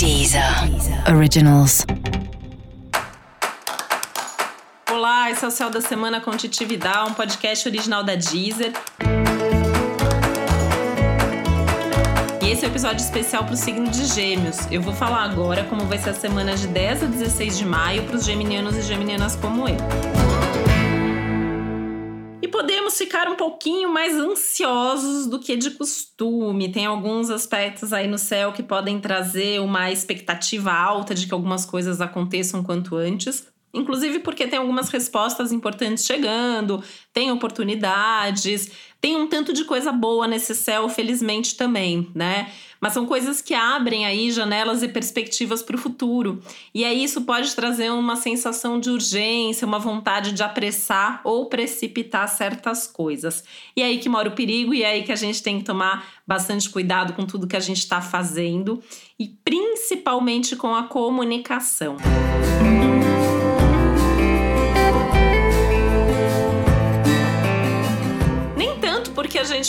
Deezer Originals. Olá, esse é o Céu da Semana com um podcast original da Deezer. E esse é o um episódio especial para o signo de Gêmeos. Eu vou falar agora como vai ser a semana de 10 a 16 de maio para os geminianos e geminianas como eu podemos ficar um pouquinho mais ansiosos do que de costume. Tem alguns aspectos aí no céu que podem trazer uma expectativa alta de que algumas coisas aconteçam quanto antes. Inclusive porque tem algumas respostas importantes chegando, tem oportunidades, tem um tanto de coisa boa nesse céu, felizmente também, né? Mas são coisas que abrem aí janelas e perspectivas para o futuro. E aí isso pode trazer uma sensação de urgência, uma vontade de apressar ou precipitar certas coisas. E é aí que mora o perigo e é aí que a gente tem que tomar bastante cuidado com tudo que a gente está fazendo e principalmente com a comunicação. Música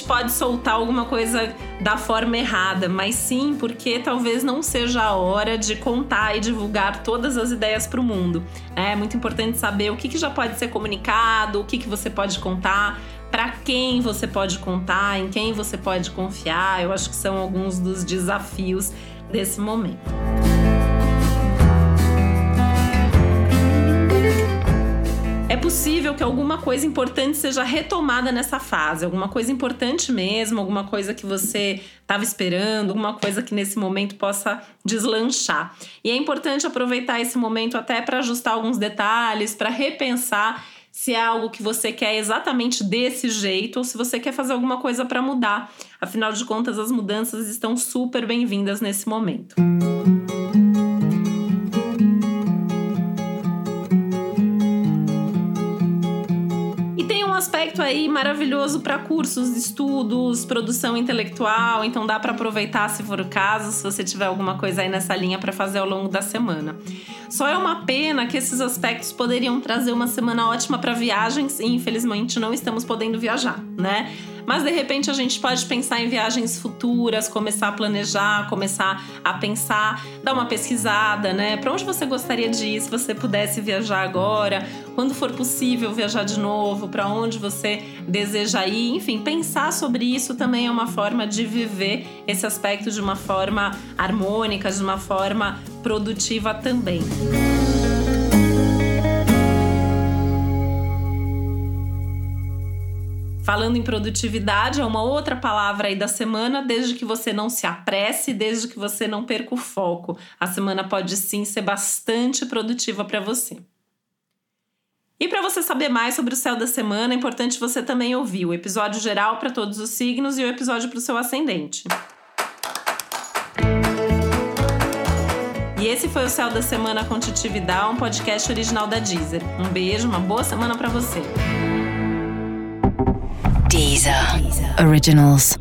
gente pode soltar alguma coisa da forma errada, mas sim porque talvez não seja a hora de contar e divulgar todas as ideias para o mundo. É muito importante saber o que, que já pode ser comunicado, o que, que você pode contar, para quem você pode contar, em quem você pode confiar. Eu acho que são alguns dos desafios desse momento. É possível que alguma coisa importante seja retomada nessa fase, alguma coisa importante mesmo, alguma coisa que você estava esperando, alguma coisa que nesse momento possa deslanchar. E é importante aproveitar esse momento até para ajustar alguns detalhes, para repensar se é algo que você quer exatamente desse jeito ou se você quer fazer alguma coisa para mudar. Afinal de contas, as mudanças estão super bem-vindas nesse momento. Aspecto aí maravilhoso para cursos, estudos, produção intelectual, então dá para aproveitar se for o caso, se você tiver alguma coisa aí nessa linha para fazer ao longo da semana. Só é uma pena que esses aspectos poderiam trazer uma semana ótima para viagens e infelizmente não estamos podendo viajar, né? Mas de repente a gente pode pensar em viagens futuras, começar a planejar, começar a pensar, dar uma pesquisada, né? Para onde você gostaria de ir se você pudesse viajar agora? Quando for possível viajar de novo? Para onde você deseja ir? Enfim, pensar sobre isso também é uma forma de viver esse aspecto de uma forma harmônica, de uma forma produtiva também. Falando em produtividade, é uma outra palavra aí da semana, desde que você não se apresse, desde que você não perca o foco. A semana pode sim ser bastante produtiva para você. E para você saber mais sobre o céu da semana, é importante você também ouvir o episódio geral para todos os signos e o episódio para o seu ascendente. E esse foi o Céu da Semana com Titi um podcast original da Deezer. Um beijo, uma boa semana para você. Deezer. Originals.